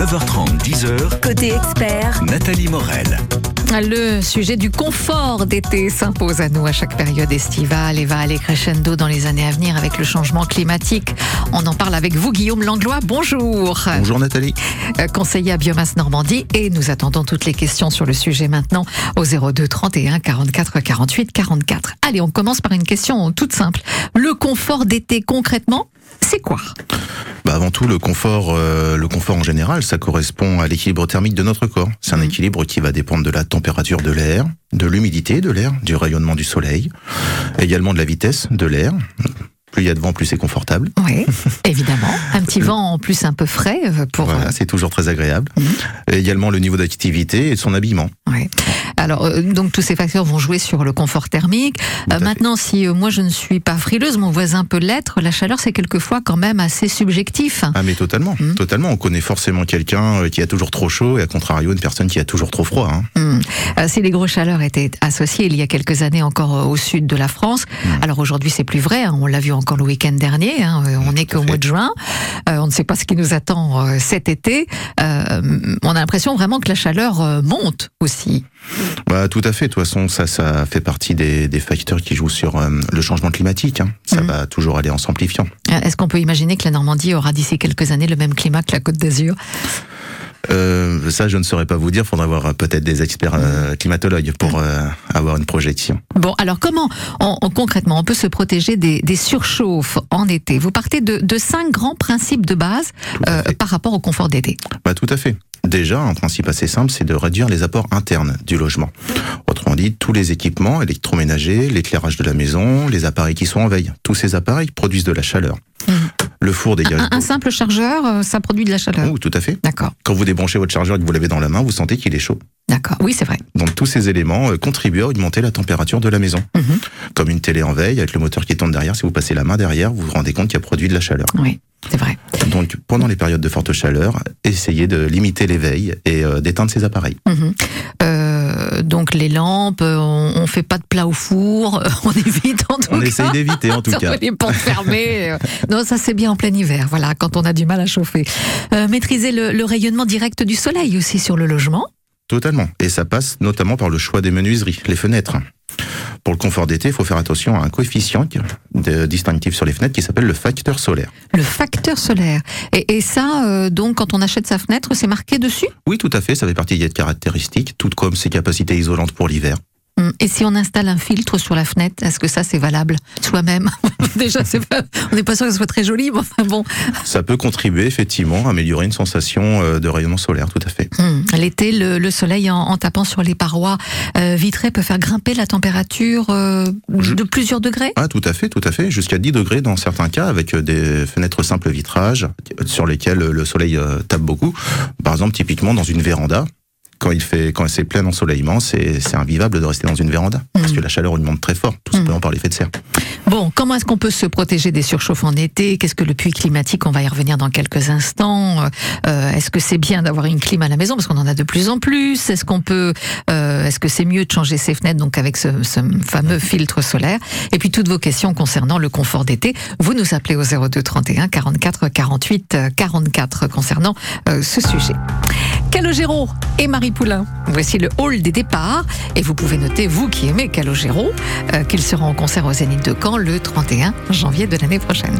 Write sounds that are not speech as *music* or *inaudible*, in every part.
9h30, 10h, Côté expert, Nathalie Morel. Le sujet du confort d'été s'impose à nous à chaque période estivale et va aller crescendo dans les années à venir avec le changement climatique. On en parle avec vous, Guillaume Langlois. Bonjour. Bonjour Nathalie. Euh, Conseiller à Biomasse Normandie et nous attendons toutes les questions sur le sujet maintenant au 02 31 44 48 44. Allez, on commence par une question toute simple. Le confort d'été concrètement, c'est quoi? Bah avant tout, le confort, euh, le confort en général, ça correspond à l'équilibre thermique de notre corps. C'est un Mhm. équilibre qui va dépendre de la température de l'air, de l'humidité de l'air, du rayonnement du soleil, également de la vitesse de l'air. Plus il y a de vent, plus c'est confortable. Oui, évidemment. Un petit vent en plus un peu frais euh, pour... Voilà, c'est toujours très agréable. Mhm. Et également le niveau d'activité et son habillement. Ouais. Alors, euh, donc tous ces facteurs vont jouer sur le confort thermique. Euh, fait. maintenant, si euh, moi je ne suis pas frileuse, mon voisin peut l'être, la chaleur c'est quelquefois quand même assez subjectif. Ah mais totalement, Mhm. totalement. On connaît forcément quelqu'un euh, qui a toujours trop chaud et à contrario une personne qui a toujours trop froid. hein. Euh, si les grosses chaleurs étaient associées il y a quelques années encore euh, au sud de la France, alors aujourd'hui c'est plus vrai, hein, on l'a vu encore le week-end dernier, hein, euh, on n'est qu'au mois de juin, Euh, on ne sait pas ce qui nous attend euh, cet été, Euh, on a l'impression vraiment que la chaleur monte aussi. Bah, tout à fait. De toute façon, ça, ça fait partie des, des facteurs qui jouent sur le changement climatique. hein. Ça Mhm. va toujours aller en s'amplifiant. Est-ce qu'on peut imaginer que la Normandie aura d'ici quelques années le même climat que la Côte d'Azur? Euh, ça, je ne saurais pas vous dire. Faudra avoir euh, peut-être des experts euh, climatologues pour euh, avoir une projection. Bon, alors comment, on, on- concrètement, on peut se protéger des, des surchauffes en été? Vous partez de, de cinq grands principes de base par rapport au confort d'été. Bah, tout à fait. Déjà, un principe assez simple, c'est de réduire les apports internes du logement. Autrement dit, tous les équipements électroménagers, l'éclairage de la maison, les appareils qui sont en veille. Tous ces appareils produisent de la chaleur. Mhm. Le four dégage. Un, un simple chargeur, euh, ça produit de la chaleur. Oh, tout à fait. D'accord, Quand vous débranchez votre chargeur et que vous l'avez dans la main, vous sentez qu'il est chaud. d'accord. Oui, c'est vrai. Donc tous ces éléments euh, contribuent à augmenter la température de la maison. Mhm. Comme une télé en veille, avec le moteur qui tourne derrière, si vous passez la main derrière, vous vous rendez compte qu'il y a produit de la chaleur. Oui, c'est vrai. Donc pendant les périodes de forte chaleur, essayez de limiter l'éveil et euh, d'éteindre ces appareils. Mhm. Euh, donc les lampes, euh, on, on fait pas de plat au four, euh, *laughs* on évite en tout On cas. essaye d'éviter en tout *laughs* cas. Les portes fermées. euh, Non, ça c'est bien en plein hiver, voilà, quand on a du mal à chauffer. Euh, maîtriser le, le rayonnement direct du soleil aussi sur le logement. Totalement. Et ça passe notamment par le choix des menuiseries, les fenêtres. Pour le confort d'été, il faut faire attention à un coefficient de- distinctif sur les fenêtres qui s'appelle le facteur solaire. Le facteur solaire. Et, et ça, euh, donc, quand on achète sa fenêtre, c'est marqué dessus? Oui, tout à fait, ça fait partie des caractéristiques, tout comme ses capacités isolantes pour l'hiver. Hum, Et si on installe un filtre sur la fenêtre, est-ce que ça c'est valable soi-même *laughs* Déjà, pas, on n'est pas sûr que ce soit très joli, mais enfin bon. Ça peut contribuer effectivement à améliorer une sensation euh, de rayonnement solaire, tout à fait. Hum, L'été, le, le soleil en, en tapant sur les parois euh, vitrées peut faire grimper la température euh, Je- de plusieurs degrés? Ah, tout à fait, tout à fait. Jusqu'à 10 degrés dans certains cas, avec des fenêtres simples vitrage euh, sur lesquelles le soleil tape beaucoup. Par exemple, typiquement dans une véranda, quand il fait, quand c'est plein ensoleillement, c'est invivable de rester dans une véranda parce Mhm. que la chaleur augmente très fort, tout simplement par l'effet de serre. Bon, comment est-ce qu'on peut se protéger des surchauffes en été? Qu'est-ce que le puits climatique On va y revenir dans quelques instants. Euh, est-ce que c'est bien d'avoir une clim à la maison? Parce qu'on en a de plus en plus Est-ce qu'on peut euh, Est-ce que c'est mieux de changer ses fenêtres donc avec ce, ce fameux filtre solaire? Et puis toutes vos questions concernant le confort d'été, vous nous appelez au 02 31 44 48 euh, 44 concernant euh, ce sujet. Calogero et Marie Voici le hall des départs. Et vous pouvez noter, vous qui aimez Calogero, euh, qu'il sera en concert au Zénith de Caen le 31 janvier de l'année prochaine.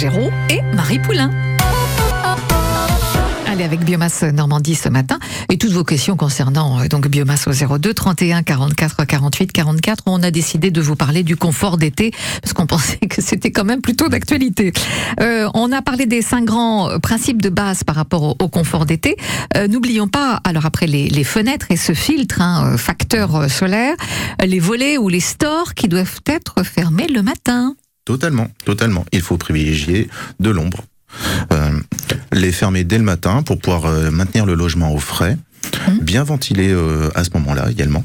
Et Marie Poulain. Allez avec Biomasse Normandie ce matin et toutes vos questions concernant euh, donc Biomasse au 02 31 44 48 44. On a décidé de vous parler du confort d'été parce qu'on *laughs* pensait que c'était quand même plutôt d'actualité. Euh, on a parlé des cinq grands euh, principes de base par rapport au, confort d'été. N'oublions pas alors après les, fenêtres et ce filtre hein, facteur solaire, les volets ou les stores qui doivent être fermés le matin. Totalement, totalement. Il faut privilégier de l'ombre. Euh, les fermer dès le matin pour pouvoir euh, maintenir le logement au frais, Mhm. bien ventiler euh, à ce moment-là également.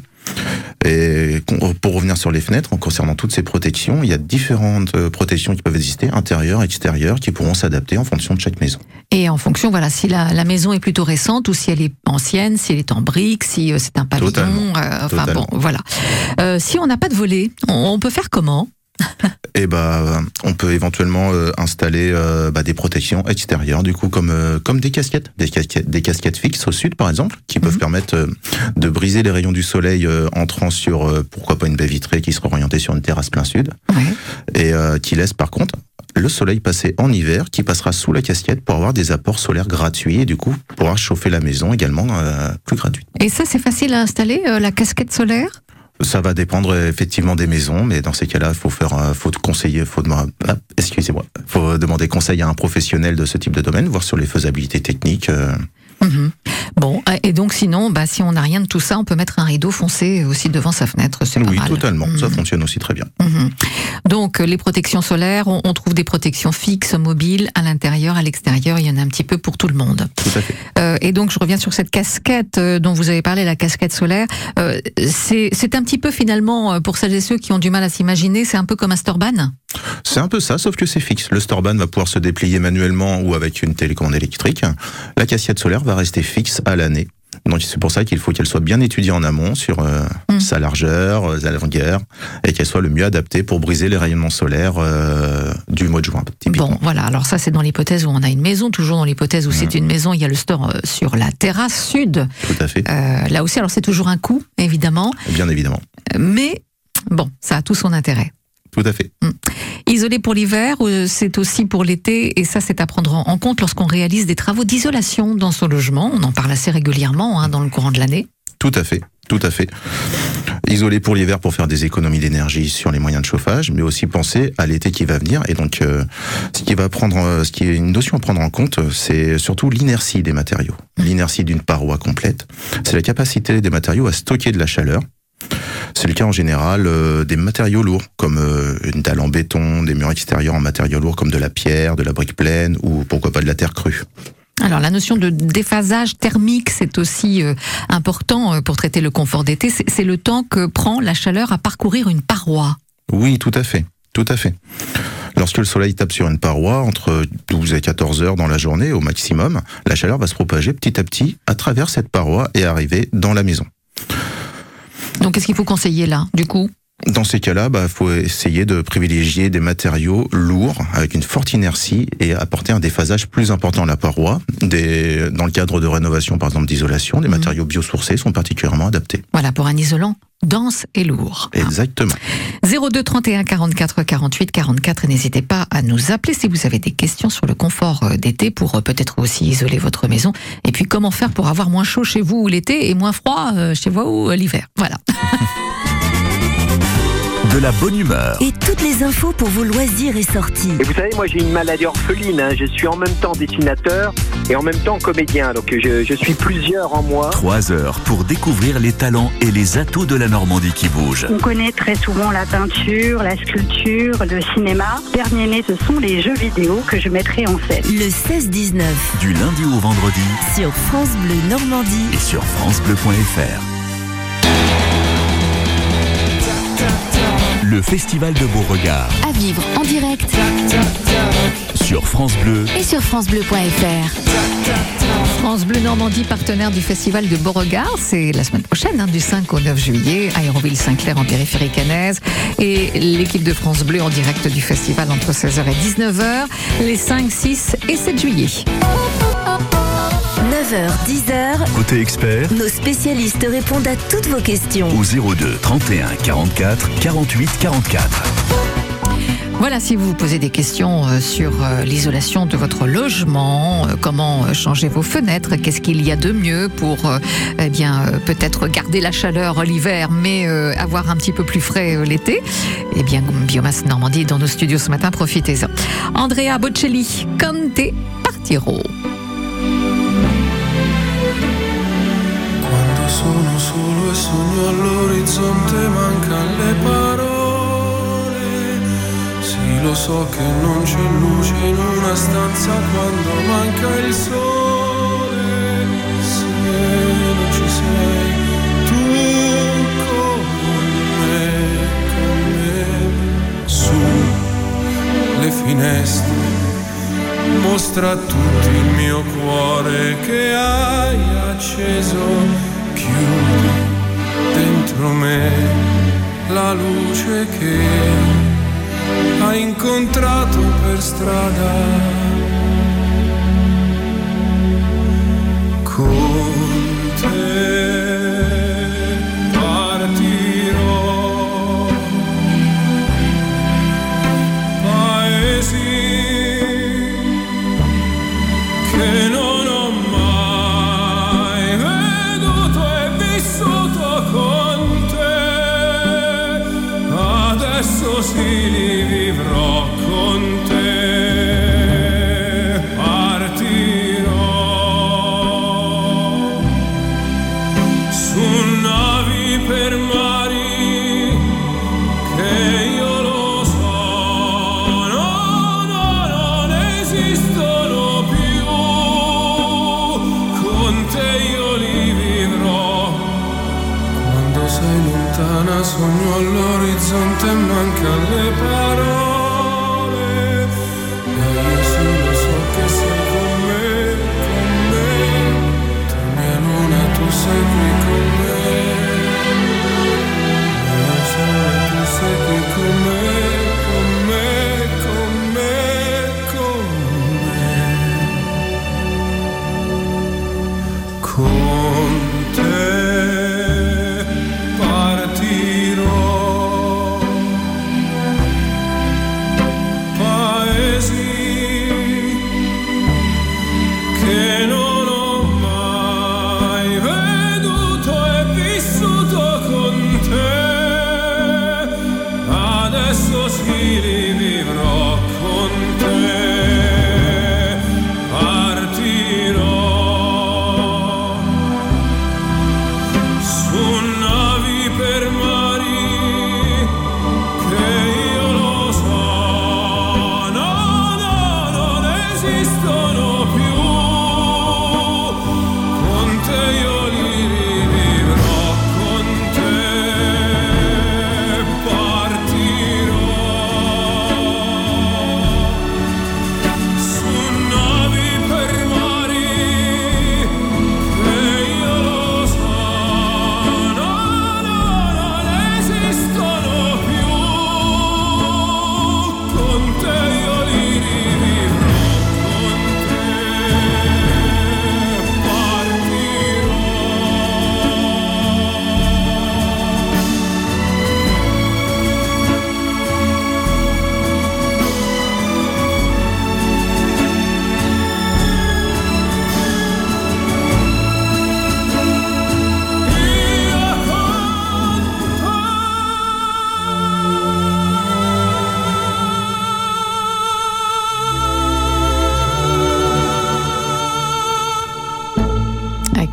Et pour revenir sur les fenêtres, en concernant toutes ces protections, il y a différentes protections qui peuvent exister, intérieures, extérieures, qui pourront s'adapter en fonction de chaque maison. Et en fonction, voilà, si la, la maison est plutôt récente ou si elle est ancienne, si elle est en briques, si c'est un pavillon, enfin bon, voilà. Si on n'a pas de volet, on, on peut faire comment? *laughs* Et bah, on peut éventuellement euh, installer euh, bah, des protections extérieures, du coup, comme euh, comme des casquettes, des casquettes, des casquettes fixes au sud, par exemple, qui peuvent Mhm. permettre euh, de briser les rayons du soleil euh, entrant sur, euh, pourquoi pas, une baie vitrée qui sera orientée sur une terrasse plein sud, et euh, qui laisse par contre le soleil passer en hiver, qui passera sous la casquette pour avoir des apports solaires gratuits et du coup pourra chauffer la maison également euh, plus gratuit. Et ça, c'est facile à installer, euh, la casquette solaire? Ça va dépendre effectivement des maisons, mais dans ces cas-là, faut faire, faut conseiller, faut demander, ah, faut demander conseil à un professionnel de ce type de domaine, voir sur les faisabilités techniques. euh, Mhm. Bon, euh, et donc sinon, bah, si on n'a rien de tout ça, on peut mettre un rideau foncé aussi devant sa fenêtre, c'est pas oui, totalement. Ça Mhm. fonctionne aussi très bien. Mhm. Donc euh, les protections solaires, on, on trouve des protections fixes, mobiles, à l'intérieur, à l'extérieur, il y en a un petit peu pour tout le monde. Tout à fait. Euh, et donc je reviens sur cette casquette dont vous avez parlé, la casquette solaire. Euh, c'est un petit peu finalement, pour celles et ceux qui ont du mal à s'imaginer, c'est un peu comme un Storban C'est un peu ça, sauf que c'est fixe. Le Storban va pouvoir se déplier manuellement ou avec une télécommande électrique. La casquette solaire va rester fixe à l'année. Donc c'est pour ça qu'il faut qu'elle soit bien étudiée en amont sur euh, Mm. sa largeur, euh, sa longueur, et qu'elle soit le mieux adaptée pour briser les rayonnements solaires euh, du mois de juin, typiquement. Bon, voilà. Alors ça, c'est dans l'hypothèse où on a une maison. Toujours dans l'hypothèse où c'est une maison, il y a le store euh, sur la terrasse sud. Tout à fait, Euh, là aussi, alors c'est toujours un coût, évidemment, bien évidemment. Euh, mais bon, ça a tout son intérêt. Tout à fait. Isolé pour l'hiver, euh, c'est aussi pour l'été, et ça, c'est à prendre en compte lorsqu'on réalise des travaux d'isolation dans son logement. On en parle assez régulièrement hein, dans le courant de l'année. Tout à fait, tout à fait. Isoler pour l'hiver pour faire des économies d'énergie sur les moyens de chauffage, mais aussi penser à l'été qui va venir. Et donc, euh, ce qui va prendre, euh, ce qui est une notion à prendre en compte, c'est surtout l'inertie des matériaux. L'inertie d'une paroi complète, c'est la capacité des matériaux à stocker de la chaleur. C'est le cas en général euh, des matériaux lourds, comme euh, une dalle en béton, des murs extérieurs en matériaux lourds comme de la pierre, de la brique pleine ou pourquoi pas de la terre crue. Alors la notion de déphasage thermique, c'est aussi euh, important pour traiter le confort d'été. C'est c'est le temps que prend la chaleur à parcourir une paroi. Oui, tout à fait, tout à fait. Lorsque le soleil tape sur une paroi, entre 12 et 14 heures dans la journée au maximum, la chaleur va se propager petit à petit à travers cette paroi et arriver dans la maison. Donc, qu'est-ce qu'il faut conseiller là, du coup? Dans ces cas-là, il bah, faut essayer de privilégier des matériaux lourds avec une forte inertie et apporter un déphasage plus important à la paroi. Des, dans le cadre de rénovation, par exemple d'isolation, des Mhm. matériaux biosourcés sont particulièrement adaptés. Voilà, pour un isolant dense et lourd. Exactement. 02 31 44 48 44 et n'hésitez pas à nous appeler si vous avez des questions sur le confort euh, d'été pour euh, peut-être aussi isoler votre maison et puis comment faire pour avoir moins chaud chez vous l'été et moins froid euh, chez vous l'hiver? Voilà. De la bonne humeur. Et toutes les infos pour vos loisirs et sorties. Et vous savez, moi j'ai une maladie orpheline. hein. Je suis en même temps dessinateur et en même temps comédien. Donc je, je suis plusieurs en moi. Trois heures pour découvrir les talents et les atouts de la Normandie qui bouge. On connaît très souvent la peinture, la sculpture, le cinéma. Dernier né, ce sont les jeux vidéo que je mettrai en scène. Le 16-19 Du lundi au vendredi sur France Bleu Normandie. et sur FranceBleu.fr. Le Festival de Beauregard À vivre en direct sur France Bleu et sur FranceBleu.fr. France Bleu Normandie, partenaire du festival de Beauregard, c'est la semaine prochaine, hein, du 5 au 9 juillet, à Aéroville-Saint-Clair en périphérie cannaise. Et l'équipe de France Bleu en direct du festival entre 16h et 19h, les 5, 6 et 7 juillet. 9h, 10h, Côté expert nos spécialistes répondent à toutes vos questions. au 02 31 44 48 44. Voilà, si vous vous posez des questions euh, sur euh, l'isolation de votre logement, euh, comment changer vos fenêtres, qu'est-ce qu'il y a de mieux pour eh bien peut-être garder la chaleur l'hiver, mais avoir un petit peu plus frais l'été, eh bien Biomasse Normandie est dans nos studios ce matin, profitez-en. Andrea Bocelli, Conte Partiro. Sono solo e sogno all'orizzonte mancan le parole. Sì, lo so che non c'è luce in una stanza quando manca il sole. Se non ci sei tu con me, con me, su le finestre. Mostra a tutti il mio cuore che hai acceso, chiudi dentro me la luce che hai incontrato per strada. Con te me.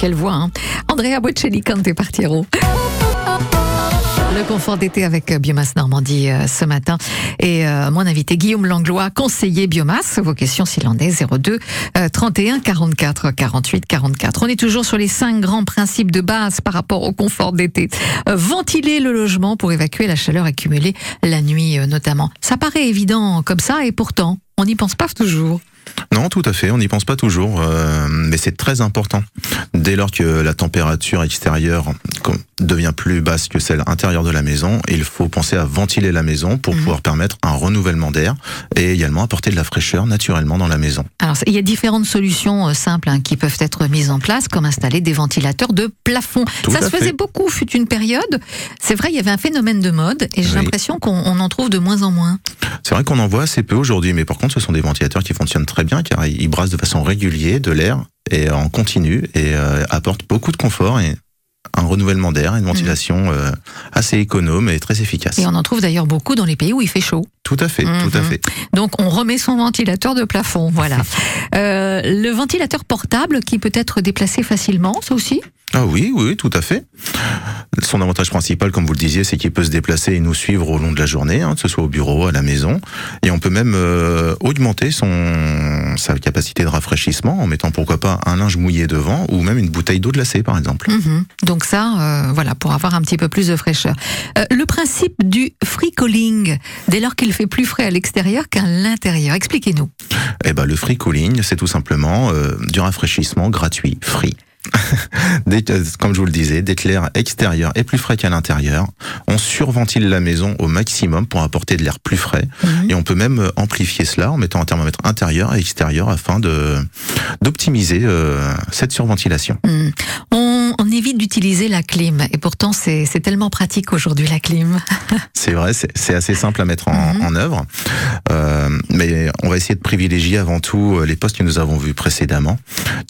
Quelle voix, hein. Andrea Bocelli, Cante. Le confort d'été avec Biomasse Normandie euh, ce matin. Et euh, mon invité Guillaume Langlois, conseiller Biomasse. Vos questions s'il en est 02 euh, 31 44 48 44. On est toujours sur les cinq grands principes de base par rapport au confort d'été. Euh, ventiler le logement pour évacuer la chaleur accumulée la nuit euh, notamment. Ça paraît évident comme ça et pourtant on n'y pense pas toujours. Non, tout à fait, on n'y pense pas toujours, euh, mais c'est très important. Dès lors que la température extérieure devient plus basse que celle intérieure de la maison, il faut penser à ventiler la maison pour Mhm. pouvoir permettre un renouvellement d'air et également apporter de la fraîcheur naturellement dans la maison. Alors, il y a différentes solutions euh, simples hein, qui peuvent être mises en place, comme installer des ventilateurs de plafond. Tout Ça se fait. faisait beaucoup, fut une période. C'est vrai, il y avait un phénomène de mode, et j'ai Oui. l'impression qu'on on en trouve de moins en moins. C'est vrai qu'on en voit assez peu aujourd'hui, mais par contre, ce sont des ventilateurs qui fonctionnent très bien car ils brassent de façon régulière de l'air et en continu et euh, apportent beaucoup de confort et un renouvellement d'air, une ventilation euh, assez économe et très efficace. Et on en trouve d'ailleurs beaucoup dans les pays où il fait chaud. Tout à fait, Mhm. tout à fait. Donc, on remet son ventilateur de plafond, voilà. *laughs* Euh, le ventilateur portable qui peut être déplacé facilement, ça aussi? Ah oui, oui, tout à fait. Son avantage principal, comme vous le disiez, c'est qu'il peut se déplacer et nous suivre au long de la journée, hein, que ce soit au bureau, à la maison. Et on peut même euh, augmenter son sa capacité de rafraîchissement en mettant pourquoi pas un linge mouillé devant ou même une bouteille d'eau glacée, par exemple. Mhm. Donc ça, euh, voilà, pour avoir un petit peu plus de fraîcheur. Euh, le principe du free calling, dès lors qu'il fait plus frais à l'extérieur qu'à l'intérieur. Expliquez-nous. Eh ben, le free cooling, c'est tout simplement euh, du rafraîchissement gratuit, free. *laughs* Comme je vous le disais, dès que l'air extérieur est plus frais qu'à l'intérieur, on surventile la maison au maximum pour apporter de l'air plus frais. Mhm. Et on peut même euh, amplifier cela en mettant un thermomètre intérieur et extérieur afin de d'optimiser euh, cette surventilation. On, on évite d'utiliser la clim, et pourtant c'est tellement pratique aujourd'hui la clim. *laughs* C'est vrai, c'est assez simple à mettre en, Mhm. en œuvre, Euh, mais on va essayer de privilégier avant tout euh, les postes que nous avons vus précédemment,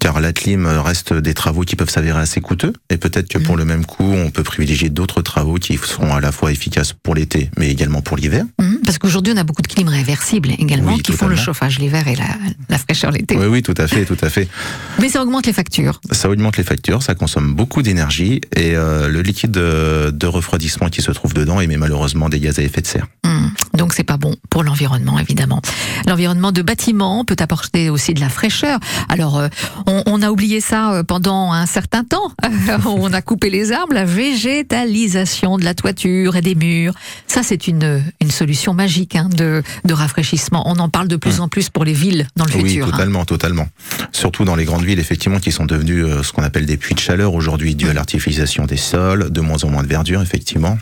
car la clim reste des travaux qui peuvent s'avérer assez coûteux, et peut-être que pour Mhm. le même coût, on peut privilégier d'autres travaux qui seront à la fois efficaces pour l'été, mais également pour l'hiver. Hmm. Parce qu'aujourd'hui on a beaucoup de clim réversibles également Oui, qui font le chauffage l'hiver et la, la fraîcheur l'été. Oui, oui, tout à fait, tout à fait. Mais ça augmente les factures. Ça augmente les factures, ça consomme beaucoup d'énergie, et euh, le liquide de, refroidissement qui se trouve dedans émet malheureusement des gaz à effet de serre. Hmm. Donc c'est pas bon pour l'environnement évidemment. L'environnement de bâtiment peut apporter aussi de la fraîcheur. Alors euh, on, on a oublié ça euh, pendant un certain temps. *laughs* on a coupé les arbres, la végétalisation de la toiture et des murs. Ça c'est une une solution magique hein, de de rafraîchissement. On en parle de plus en plus pour les villes dans le Oui, futur. hein. totalement, totalement. Surtout dans les grandes villes, effectivement, qui sont devenues euh, ce qu'on appelle des puits de chaleur aujourd'hui, dû à l'artificialisation des sols, de moins en moins de verdure, effectivement.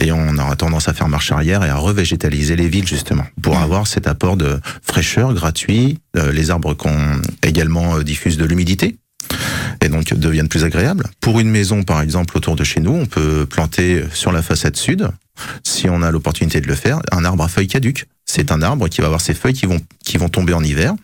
Et on aura tendance à faire marche arrière et à revégétaliser les villes, justement, pour avoir cet apport de fraîcheur gratuit. Euh, les arbres qu'on également euh, diffusent de l'humidité et donc deviennent plus agréables. Pour une maison, par exemple, autour de chez nous, on peut planter sur la façade sud, si on a l'opportunité de le faire, un arbre à feuilles caduques. C'est un arbre qui va avoir ses feuilles qui vont, qui vont tomber en hiver,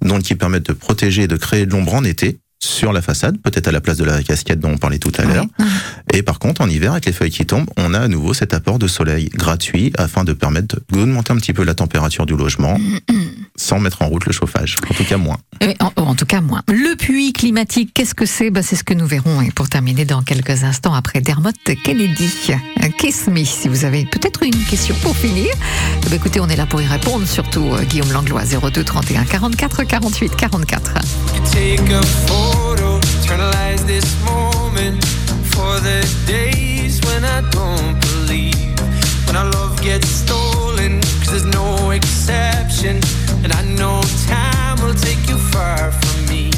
donc qui permettent de protéger et de créer de l'ombre en été sur la façade, peut-être à la place de la casquette dont on parlait tout à l'heure. Ouais. Et par contre, en hiver, avec les feuilles qui tombent, on a à nouveau cet apport de soleil gratuit afin de permettre d'augmenter un petit peu la température du logement *clears throat* sans mettre en route le chauffage. En tout cas, moins. En, en tout cas, moins. Le puits climatique, qu'est-ce que c'est? Ben, C'est ce que nous verrons et pour terminer dans quelques instants après Dermot Kennedy. Euh, Kiss me, si vous avez peut-être une question pour finir. Eh ben, écoutez, on est là pour y répondre, surtout euh, Guillaume Langlois, 02 31 44 48 44. Photo, internalize this moment for the days when I don't believe. When our love gets stolen, cause there's no exception. And I know time will take you far from me.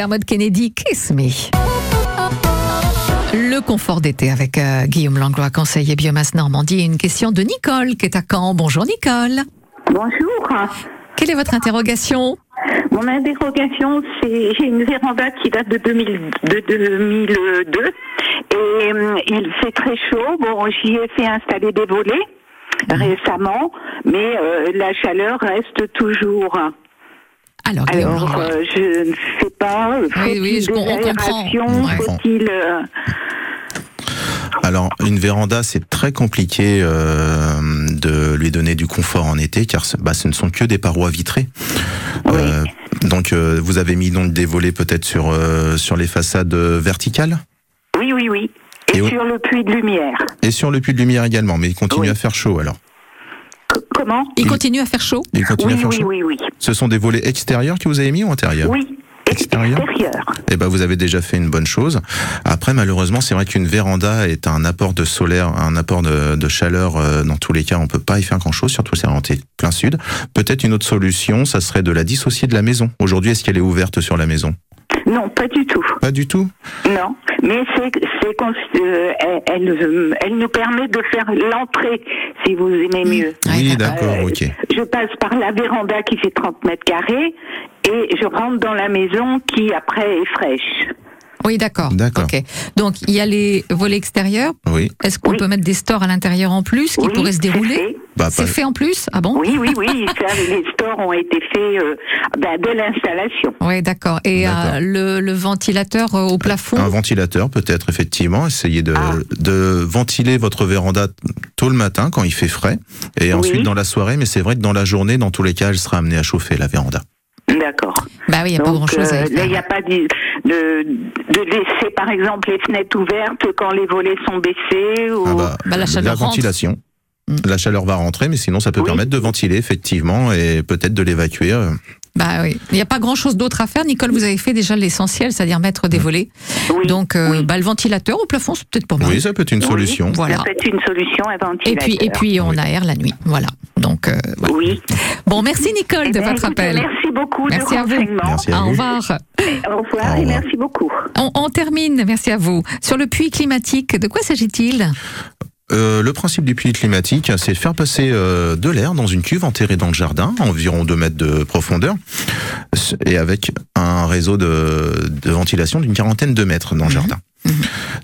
Dermot Kennedy, Kiss Me. Le confort d'été avec euh, Guillaume Langlois, conseiller biomasse Normandie. Et une question de Nicole qui est à Caen. Bonjour Nicole. Bonjour. Quelle est votre interrogation? Mon interrogation, c'est j'ai une véranda qui date de, 2000 de 2002 et euh, il fait très chaud. Bon, j'y ai fait installer des volets récemment, mais euh, la chaleur reste toujours. Alors, euh, je ne sais pas. Faut-il oui, je des com- on comprend. aérations Ouais. Faut-il euh, Alors, une véranda, c'est très compliqué euh, de lui donner du confort en été, car ce, bah, ce ne sont que des parois vitrées. Euh, donc, euh, vous avez mis donc des volets peut-être sur euh, sur les façades verticales Oui, oui, oui. Et, Et oui. sur le puits de lumière. et sur le puits de lumière également. Mais il continue Oui. à faire chaud alors. Comment Il continue à faire chaud Il continue Oui, à faire oui, chaud. oui, oui. Ce sont des volets extérieurs que vous avez mis ou intérieurs Oui, Extérieur extérieur. Eh ben, vous avez déjà fait une bonne chose. Après, malheureusement, c'est vrai qu'une véranda est un apport de solaire, un apport de, de chaleur. euh, dans tous les cas, on peut pas y faire grand chose, surtout si c'est orienté plein sud. Peut-être une autre solution, ça serait de la dissocier de la maison. Aujourd'hui, est-ce qu'elle est ouverte sur la maison? Non, pas du tout. Pas du tout? Non, mais c'est c'est euh, elle, elle nous permet de faire l'entrée, si vous aimez mieux. Oui, d'accord, Euh, ok. Je passe par la véranda qui fait 30 mètres carrés et je rentre dans la maison qui après est fraîche. Oui, d'accord. D'accord. Ok. Donc, il y a les volets extérieurs. Oui. Est-ce qu'on Oui. peut mettre des stores à l'intérieur en plus qui Oui, pourraient se c'est dérouler fait. Bah, C'est fait en plus Ah bon Oui, oui, oui, ça, les stores ont été faits euh, ben, de l'installation. Oui, d'accord. Et euh, le, le ventilateur euh, au plafond Un ventilateur, peut-être, effectivement. Essayez de, Ah. de ventiler votre véranda tôt le matin, quand il fait frais, et ensuite dans la soirée. Mais c'est vrai que dans la journée, dans tous les cas, elle sera amenée à chauffer, la véranda. D'accord. Bah oui, il n'y a pas Donc, grand-chose à euh, là, il n'y a pas de, de, de laisser, par exemple, les fenêtres ouvertes quand les volets sont baissés ou... Ah bah, Bah, la chaleur rentre. ventilation. Mm. La chaleur va rentrer, mais sinon ça peut Oui. permettre de ventiler effectivement et peut-être de l'évacuer. Bah oui. Il n'y a pas grand-chose d'autre à faire. Nicole, vous avez fait déjà l'essentiel, c'est-à-dire mettre des volets. Oui, Donc, euh, oui. bah, le ventilateur au plafond, c'est peut-être pas mal. Oui, ça peut être une Oui, solution. Voilà. Ça peut être une solution Et puis, et puis, on Oui. aère la nuit. Voilà. Donc, euh, voilà. Oui. Bon, merci Nicole Eh de ben, votre appel. Merci beaucoup Merci de à vous. renseignements. Merci à Au revoir. Au revoir et merci beaucoup. On, on termine, merci à vous. Sur le puits climatique, de quoi s'agit-il? Euh, le principe du puits climatique, c'est de faire passer euh, de l'air dans une cuve enterrée dans le jardin, à environ 2 mètres de profondeur, et avec un réseau de, de ventilation d'une quarantaine de mètres dans le jardin.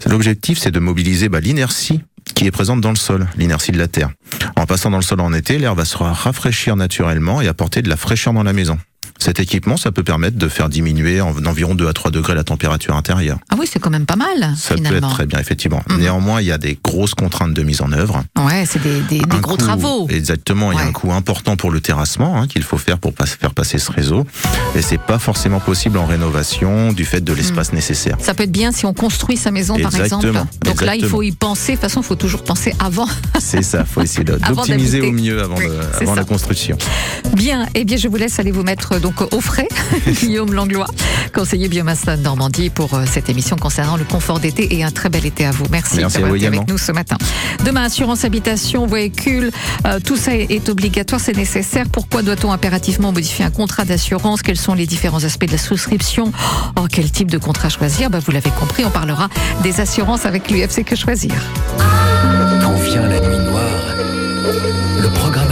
L'objectif, c'est de mobiliser bah, l'inertie qui est présente dans le sol, l'inertie de la terre. En passant dans le sol en été, l'air va se rafraîchir naturellement et apporter de la fraîcheur dans la maison. Cet équipement, ça peut permettre de faire diminuer en- d'environ 2 à 3 degrés la température intérieure. Ah oui, c'est quand même pas mal, Ça peut finalement. être très bien, effectivement. Mhm. Néanmoins, il y a des grosses contraintes de mise en œuvre. Ouais, c'est des, des- des Un gros coût- travaux. Exactement, il y a un coût important pour le terrassement hein, qu'il faut faire pour pas- faire passer ce réseau. Et c'est pas forcément possible en rénovation du fait de l'espace nécessaire. Ça peut être bien si on construit sa maison, par exemple. Exactement, Donc là, il faut y penser. De toute façon, il faut toujours penser avant. *laughs* C'est ça, faut essayer d'optimiser au mieux avant, Oui, la construction. Bien, eh bien, je vous laisse aller vous mettre donc au frais, *laughs* Guillaume Langlois, conseiller biomasse de Normandie, pour euh, cette émission concernant le confort d'été et un très bel été à vous. Merci, Merci d'avoir été avec nous ce matin. Demain, assurance habitation, véhicule, euh, tout ça est, est obligatoire, c'est nécessaire. Pourquoi doit-on impérativement modifier un contrat d'assurance? Quels sont les différents aspects de la souscription? Oh, quel type de contrat choisir? Bah, Vous l'avez compris, on parlera des assurances avec l'UFC Que Choisir. Quand vient la nuit noire, le programme